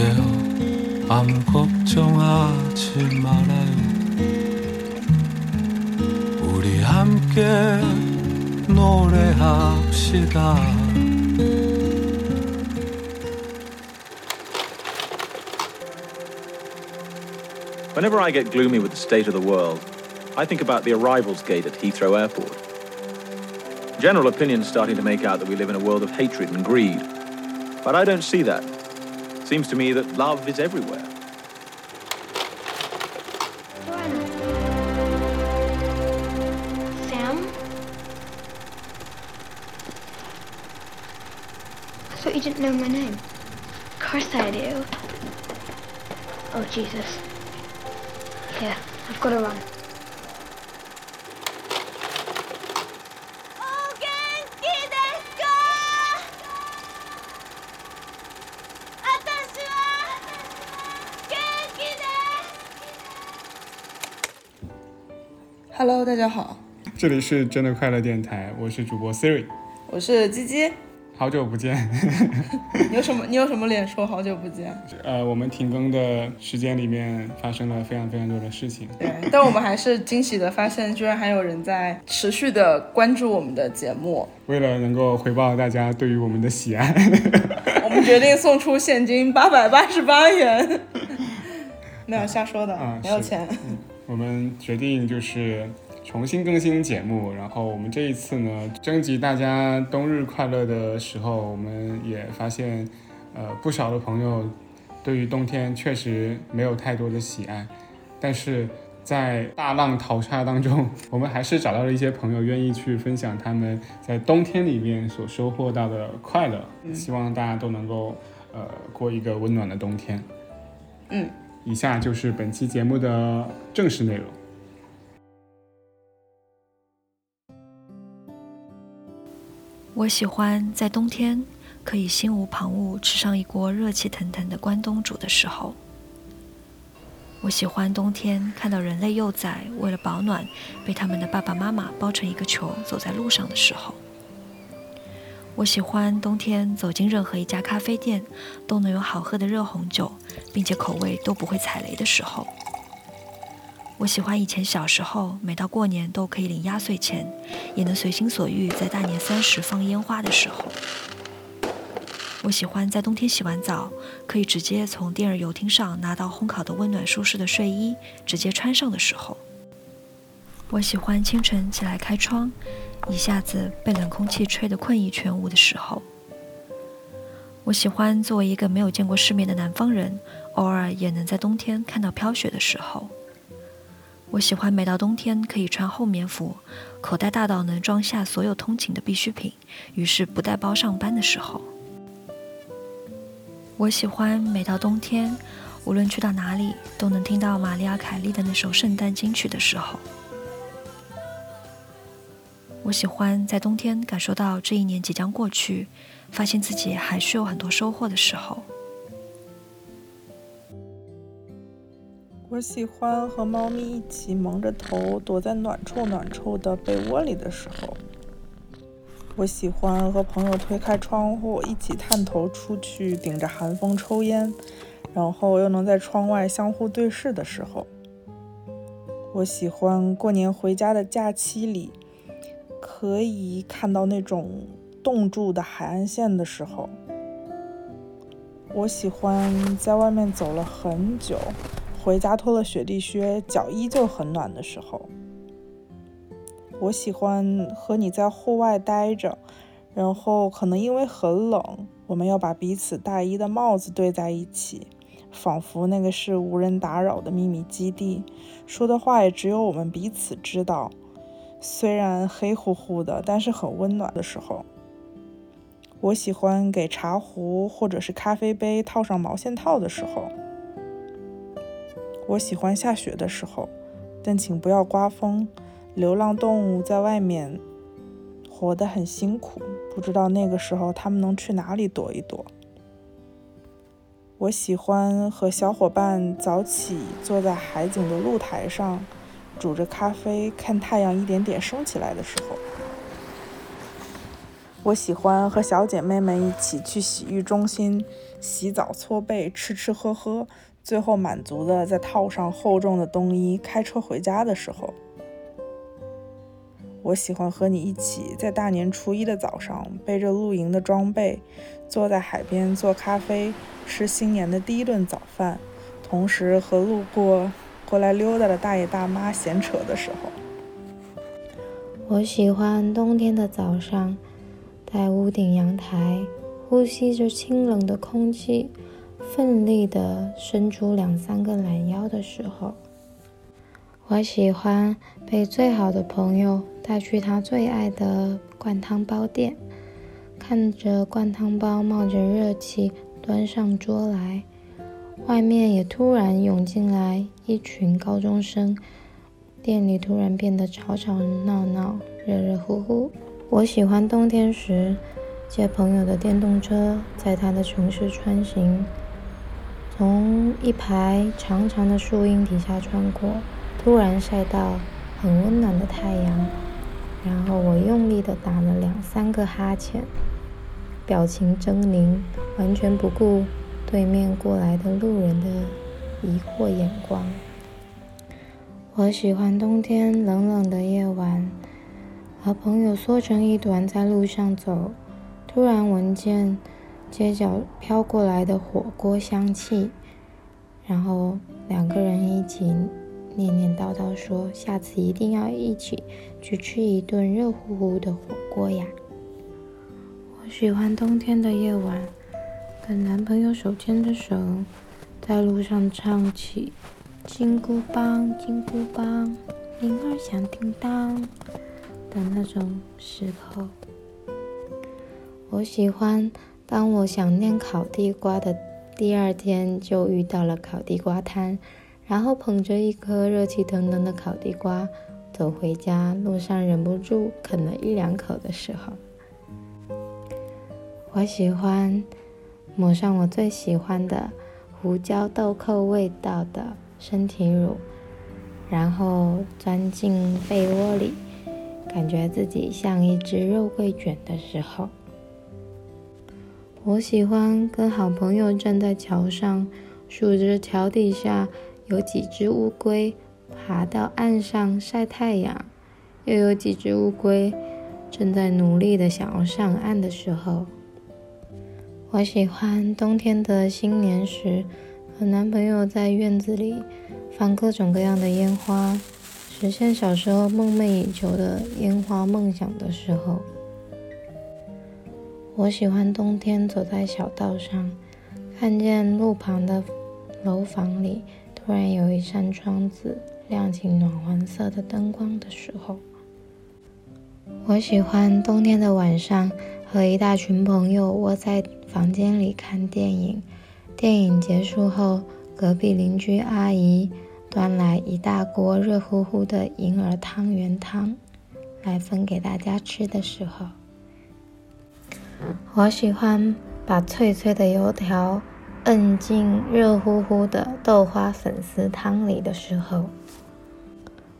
그대여 아무 걱정하지 말아요 우리 함께 노래합시다 Whenever I get gloomy with the state of the world, I think about the arrivals gate at Heathrow Airport. General opinion's starting to make out that we live in a world of hatred and greed. But I don't see that. Seems to me that love is everywhere. Sam? I thought you didn't know my name. Of course I do. Oh, Jesus. Here, I've got to run. 大家好，这里是真的快乐电台，我是主播 Siri，我是鸡鸡。好久不见。你有什么？你有什么脸说好久不见？呃，我们停更的时间里面发生了非常非常多的事情。对，但我们还是惊喜的发现，居然还有人在持续的关注我们的节目。为了能够回报大家对于我们的喜爱，我们决定送出现金八百八十八元。没有瞎说的，啊没有钱。我们决定就是重新更新节目。然后我们这一次呢，征集大家冬日快乐的时候，我们也发现，呃，不少的朋友对于冬天确实没有太多的喜爱，但是。在大浪淘沙当中，我们还是找到了一些朋友愿意去分享他们在冬天里面所收获到的快乐。希望大家都能够呃过一个温暖的冬天。嗯，以下就是本期节目的正式内容。我喜欢在冬天可以心无旁骛吃上一锅热气腾腾的关东煮的时候。我喜欢冬天看到人类幼崽为了保暖，被他们的爸爸妈妈包成一个球走在路上的时候。我喜欢冬天走进任何一家咖啡店，都能有好喝的热红酒，并且口味都不会踩雷的时候。我喜欢以前小时候，每到过年都可以领压岁钱，也能随心所欲在大年三十放烟花的时候。我喜欢在冬天洗完澡，可以直接从电热油汀上拿到烘烤的温暖舒适的睡衣，直接穿上的时候。我喜欢清晨起来开窗，一下子被冷空气吹得困意全无的时候。我喜欢作为一个没有见过世面的南方人，偶尔也能在冬天看到飘雪的时候。我喜欢每到冬天可以穿厚棉服，口袋大到能装下所有通勤的必需品，于是不带包上班的时候。我喜欢每到冬天，无论去到哪里，都能听到玛丽亚·凯莉的那首圣诞金曲的时候。我喜欢在冬天感受到这一年即将过去，发现自己还是有很多收获的时候。我喜欢和猫咪一起蒙着头躲在暖臭暖臭的被窝里的时候。我喜欢和朋友推开窗户，一起探头出去，顶着寒风抽烟，然后又能在窗外相互对视的时候。我喜欢过年回家的假期里，可以看到那种冻住的海岸线的时候。我喜欢在外面走了很久，回家脱了雪地靴，脚依旧很暖的时候。我喜欢和你在户外待着，然后可能因为很冷，我们要把彼此大衣的帽子对在一起，仿佛那个是无人打扰的秘密基地，说的话也只有我们彼此知道。虽然黑乎乎的，但是很温暖的时候。我喜欢给茶壶或者是咖啡杯套上毛线套的时候。我喜欢下雪的时候，但请不要刮风。流浪动物在外面活得很辛苦，不知道那个时候它们能去哪里躲一躲。我喜欢和小伙伴早起，坐在海景的露台上，煮着咖啡，看太阳一点点升起来的时候。我喜欢和小姐妹们一起去洗浴中心洗澡、搓背、吃吃喝喝，最后满足的再套上厚重的冬衣，开车回家的时候。我喜欢和你一起在大年初一的早上，背着露营的装备，坐在海边做咖啡，吃新年的第一顿早饭，同时和路过过来溜达的大爷大妈闲扯的时候。我喜欢冬天的早上，在屋顶阳台，呼吸着清冷的空气，奋力地伸出两三个懒腰的时候。我喜欢被最好的朋友带去他最爱的灌汤包店，看着灌汤包冒着热气端上桌来，外面也突然涌进来一群高中生，店里突然变得吵吵闹闹、热热乎乎。我喜欢冬天时借朋友的电动车，在他的城市穿行，从一排长长的树荫底下穿过。突然晒到很温暖的太阳，然后我用力的打了两三个哈欠，表情狰狞，完全不顾对面过来的路人的疑惑眼光。我喜欢冬天冷冷的夜晚，和朋友缩成一团在路上走，突然闻见街角飘过来的火锅香气，然后两个人一起。念念叨叨说：“下次一定要一起去吃一顿热乎乎的火锅呀！”我喜欢冬天的夜晚，跟男朋友手牵着手，在路上唱起《金箍棒，金箍棒，铃儿响叮当》的那种时候。我喜欢当我想念烤地瓜的第二天，就遇到了烤地瓜摊。然后捧着一颗热气腾腾的烤地瓜走回家，路上忍不住啃了一两口的时候，我喜欢抹上我最喜欢的胡椒豆蔻味道的身体乳，然后钻进被窝里，感觉自己像一只肉桂卷的时候，我喜欢跟好朋友站在桥上，数着桥底下。有几只乌龟爬到岸上晒太阳，又有几只乌龟正在努力的想要上岸的时候。我喜欢冬天的新年时，和男朋友在院子里放各种各样的烟花，实现小时候梦寐以求的烟花梦想的时候。我喜欢冬天走在小道上，看见路旁的楼房里。突然有一扇窗子亮起暖黄色的灯光的时候，我喜欢冬天的晚上和一大群朋友窝在房间里看电影。电影结束后，隔壁邻居阿姨端来一大锅热乎乎的银耳汤圆汤来分给大家吃的时候，我喜欢把脆脆的油条。摁进热乎乎的豆花粉丝汤里的时候，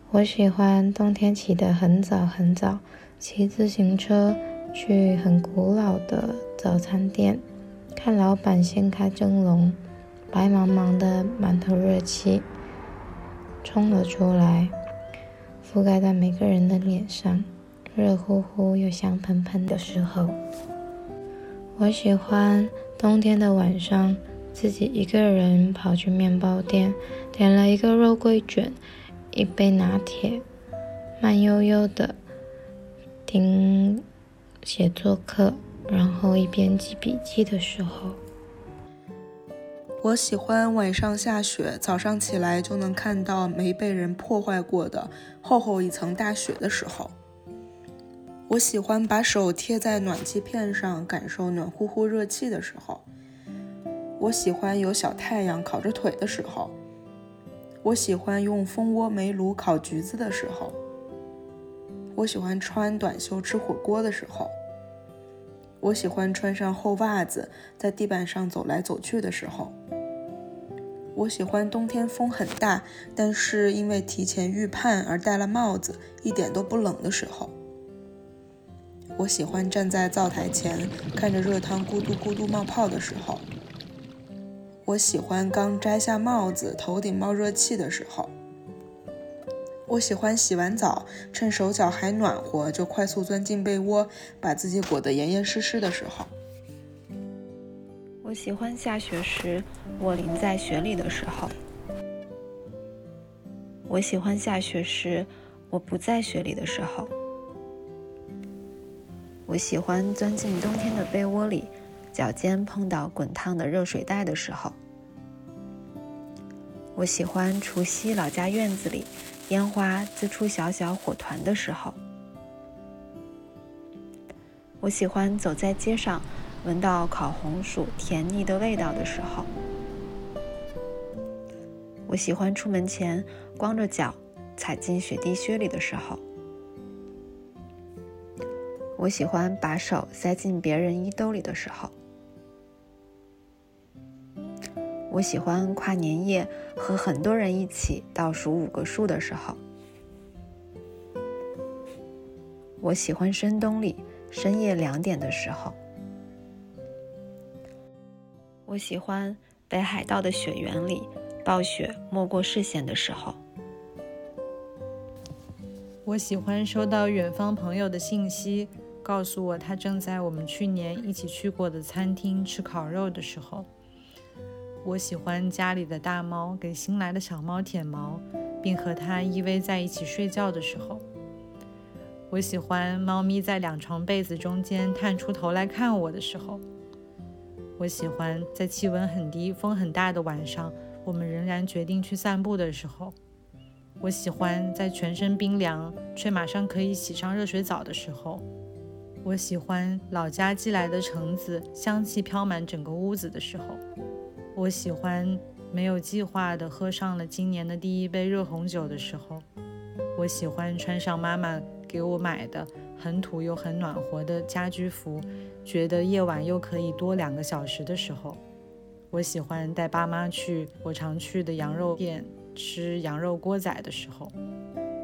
我喜欢冬天起得很早很早，骑自行车去很古老的早餐店，看老板掀开蒸笼，白茫茫的馒头热气冲了出来，覆盖在每个人的脸上，热乎乎又香喷喷的时候，我喜欢冬天的晚上。自己一个人跑去面包店，点了一个肉桂卷，一杯拿铁，慢悠悠的听写作课，然后一边记笔记的时候。我喜欢晚上下雪，早上起来就能看到没被人破坏过的厚厚一层大雪的时候。我喜欢把手贴在暖气片上，感受暖乎乎热气的时候。我喜欢有小太阳烤着腿的时候，我喜欢用蜂窝煤炉烤橘子的时候，我喜欢穿短袖吃火锅的时候，我喜欢穿上厚袜子在地板上走来走去的时候，我喜欢冬天风很大，但是因为提前预判而戴了帽子，一点都不冷的时候。我喜欢站在灶台前，看着热汤咕嘟咕嘟冒泡的时候。我喜欢刚摘下帽子，头顶冒热气的时候。我喜欢洗完澡，趁手脚还暖和，就快速钻进被窝，把自己裹得严严实实的时候。我喜欢下雪时，我淋在雪里的时候。我喜欢下雪时，我不在雪里的时候。我喜欢钻进冬天的被窝里。脚尖碰到滚烫的热水袋的时候，我喜欢除夕老家院子里烟花滋出小小火团的时候，我喜欢走在街上闻到烤红薯甜腻的味道的时候，我喜欢出门前光着脚踩进雪地靴里的时候。我喜欢把手塞进别人衣兜里的时候。我喜欢跨年夜和很多人一起倒数五个数的时候。我喜欢深冬里深夜两点的时候。我喜欢北海道的雪原里暴雪没过视线的时候。我喜欢收到远方朋友的信息，告诉我他正在我们去年一起去过的餐厅吃烤肉的时候。我喜欢家里的大猫给新来的小猫舔毛，并和它依偎在一起睡觉的时候。我喜欢猫咪在两床被子中间探出头来看我的时候。我喜欢在气温很低、风很大的晚上，我们仍然决定去散步的时候。我喜欢在全身冰凉却马上可以洗上热水澡的时候。我喜欢老家寄来的橙子，香气飘满整个屋子的时候。我喜欢没有计划地喝上了今年的第一杯热红酒的时候，我喜欢穿上妈妈给我买的很土又很暖和的家居服，觉得夜晚又可以多两个小时的时候，我喜欢带爸妈去我常去的羊肉店吃羊肉锅仔的时候，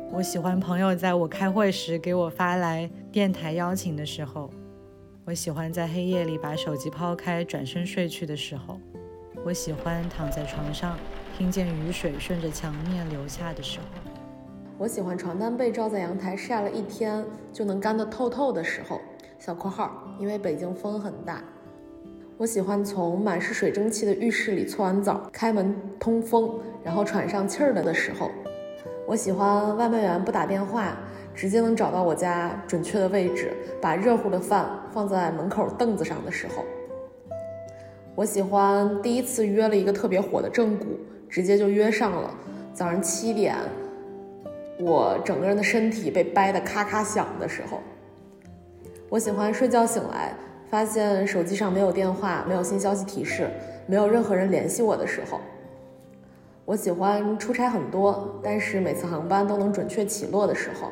我喜欢朋友在我开会时给我发来电台邀请的时候，我喜欢在黑夜里把手机抛开转身睡去的时候。我喜欢躺在床上，听见雨水顺着墙面流下的时候。我喜欢床单被罩在阳台晒了一天就能干得透透的时候。小括号，因为北京风很大。我喜欢从满是水蒸气的浴室里搓完澡，开门通风，然后喘上气儿了的时候。我喜欢外卖员不打电话，直接能找到我家准确的位置，把热乎的饭放在门口凳子上的时候。我喜欢第一次约了一个特别火的正骨，直接就约上了。早上七点，我整个人的身体被掰得咔咔响的时候。我喜欢睡觉醒来，发现手机上没有电话，没有新消息提示，没有任何人联系我的时候。我喜欢出差很多，但是每次航班都能准确起落的时候。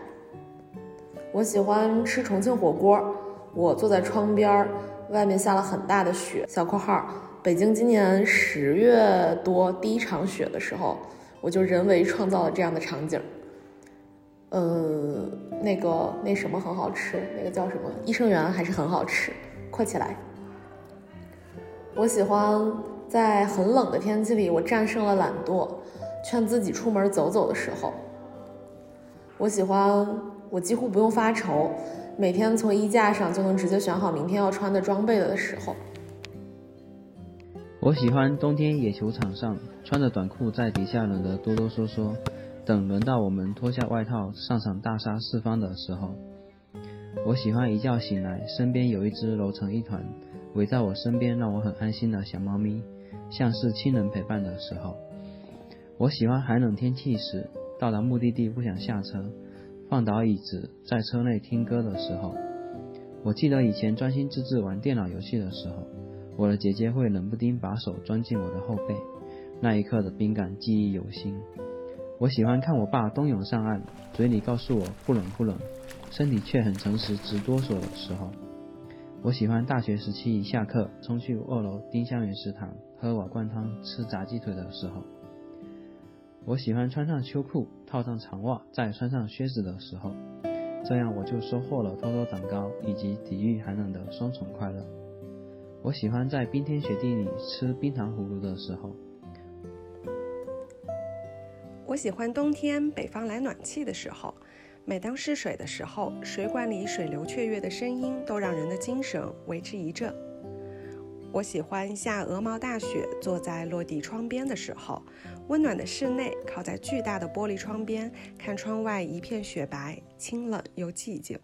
我喜欢吃重庆火锅，我坐在窗边儿。外面下了很大的雪。小括号，北京今年十月多第一场雪的时候，我就人为创造了这样的场景。呃，那个那什么很好吃，那个叫什么？益生元还是很好吃。快起来！我喜欢在很冷的天气里，我战胜了懒惰，劝自己出门走走的时候。我喜欢，我几乎不用发愁。每天从衣架上就能直接选好明天要穿的装备了的时候，我喜欢冬天野球场上穿着短裤在底下冷得哆哆嗦嗦，等轮到我们脱下外套上场大杀四方的时候，我喜欢一觉醒来身边有一只揉成一团围在我身边让我很安心的小猫咪，像是亲人陪伴的时候，我喜欢寒冷天气时到达目的地不想下车。放倒椅子，在车内听歌的时候，我记得以前专心致志玩电脑游戏的时候，我的姐姐会冷不丁把手钻进我的后背，那一刻的冰感记忆犹新。我喜欢看我爸冬泳上岸，嘴里告诉我不冷不冷，身体却很诚实直哆嗦的时候。我喜欢大学时期一下课冲去二楼丁香园食堂喝瓦罐汤吃炸鸡腿的时候。我喜欢穿上秋裤，套上长袜，再穿上靴子的时候，这样我就收获了偷偷长高以及抵御寒冷的双重快乐。我喜欢在冰天雪地里吃冰糖葫芦的时候。我喜欢冬天北方来暖气的时候，每当试水的时候，水管里水流雀跃的声音都让人的精神为之一振。我喜欢下鹅毛大雪，坐在落地窗边的时候，温暖的室内，靠在巨大的玻璃窗边，看窗外一片雪白，清冷又寂静。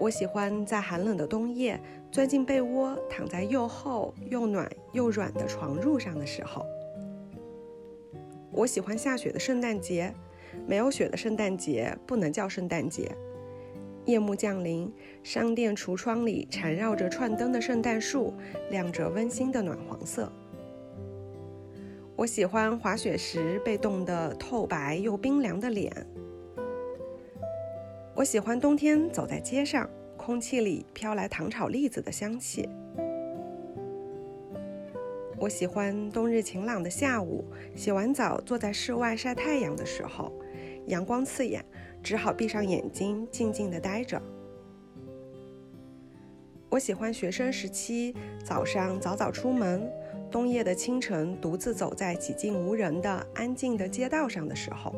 我喜欢在寒冷的冬夜，钻进被窝，躺在又厚又暖又软的床褥上的时候。我喜欢下雪的圣诞节，没有雪的圣诞节不能叫圣诞节。夜幕降临，商店橱窗里缠绕着串灯的圣诞树，亮着温馨的暖黄色。我喜欢滑雪时被冻得透白又冰凉的脸。我喜欢冬天走在街上，空气里飘来糖炒栗子的香气。我喜欢冬日晴朗的下午，洗完澡坐在室外晒太阳的时候，阳光刺眼，只好闭上眼睛静静地待着。我喜欢学生时期早上早早出门，冬夜的清晨独自走在寂静无人的安静的街道上的时候。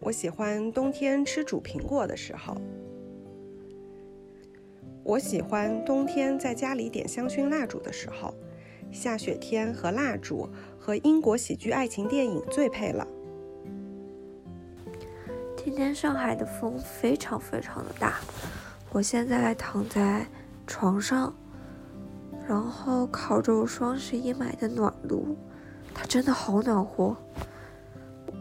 我喜欢冬天吃煮苹果的时候。我喜欢冬天在家里点香薰蜡烛的时候，下雪天和蜡烛和英国喜剧爱情电影最配了。今天上海的风非常非常的大，我现在躺在床上，然后烤着我双十一买的暖炉，它真的好暖和。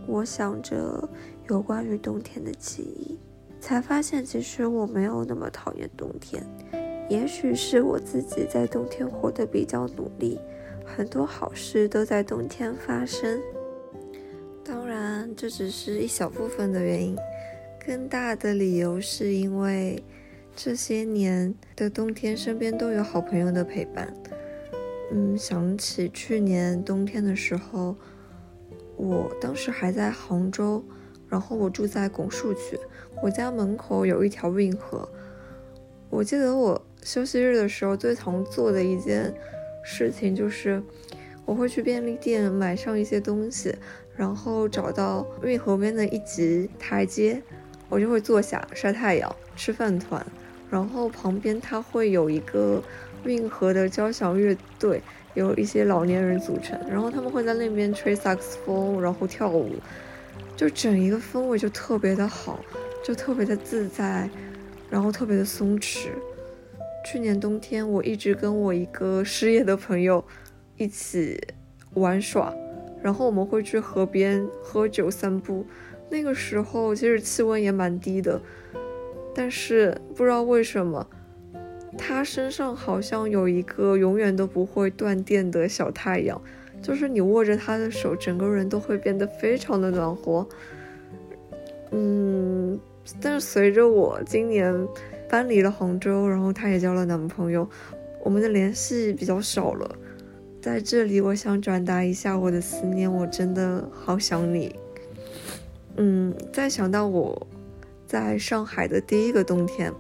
我想着有关于冬天的记忆。才发现，其实我没有那么讨厌冬天。也许是我自己在冬天活得比较努力，很多好事都在冬天发生。这只是一小部分的原因，更大的理由是因为这些年的冬天身边都有好朋友的陪伴。嗯，想起去年冬天的时候，我当时还在杭州。然后我住在拱墅区，我家门口有一条运河。我记得我休息日的时候最常做的一件事情就是，我会去便利店买上一些东西，然后找到运河边的一级台阶，我就会坐下晒太阳、吃饭团。然后旁边它会有一个运河的交响乐队，有一些老年人组成，然后他们会在那边吹萨克斯风，然后跳舞。就整一个氛围就特别的好，就特别的自在，然后特别的松弛。去年冬天，我一直跟我一个失业的朋友一起玩耍，然后我们会去河边喝酒散步。那个时候其实气温也蛮低的，但是不知道为什么，他身上好像有一个永远都不会断电的小太阳。就是你握着他的手，整个人都会变得非常的暖和。嗯，但是随着我今年搬离了杭州，然后他也交了男朋友，我们的联系比较少了。在这里，我想转达一下我的思念，我真的好想你。嗯，再想到我在上海的第一个冬天，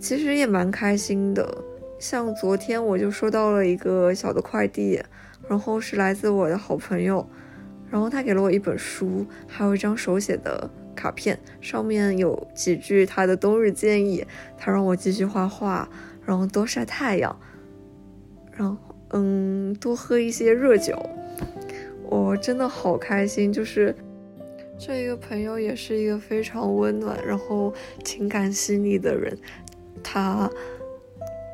其实也蛮开心的。像昨天我就收到了一个小的快递。然后是来自我的好朋友，然后他给了我一本书，还有一张手写的卡片，上面有几句他的冬日建议。他让我继续画画，然后多晒太阳，然后嗯，多喝一些热酒。我真的好开心，就是这一个朋友也是一个非常温暖，然后情感细腻的人，他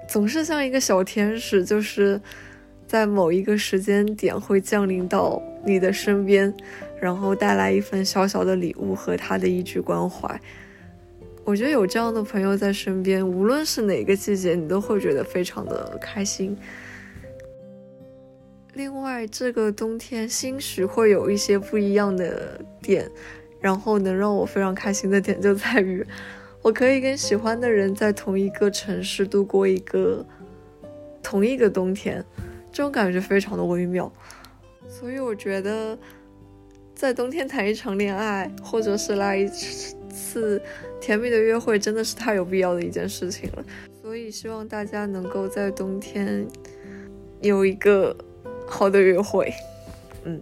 总是像一个小天使，就是。在某一个时间点会降临到你的身边，然后带来一份小小的礼物和他的一句关怀。我觉得有这样的朋友在身边，无论是哪个季节，你都会觉得非常的开心。另外，这个冬天兴许会有一些不一样的点，然后能让我非常开心的点就在于，我可以跟喜欢的人在同一个城市度过一个同一个冬天。这种感觉非常的微妙，所以我觉得在冬天谈一场恋爱，或者是来一次甜蜜的约会，真的是太有必要的一件事情了。所以希望大家能够在冬天有一个好的约会。嗯。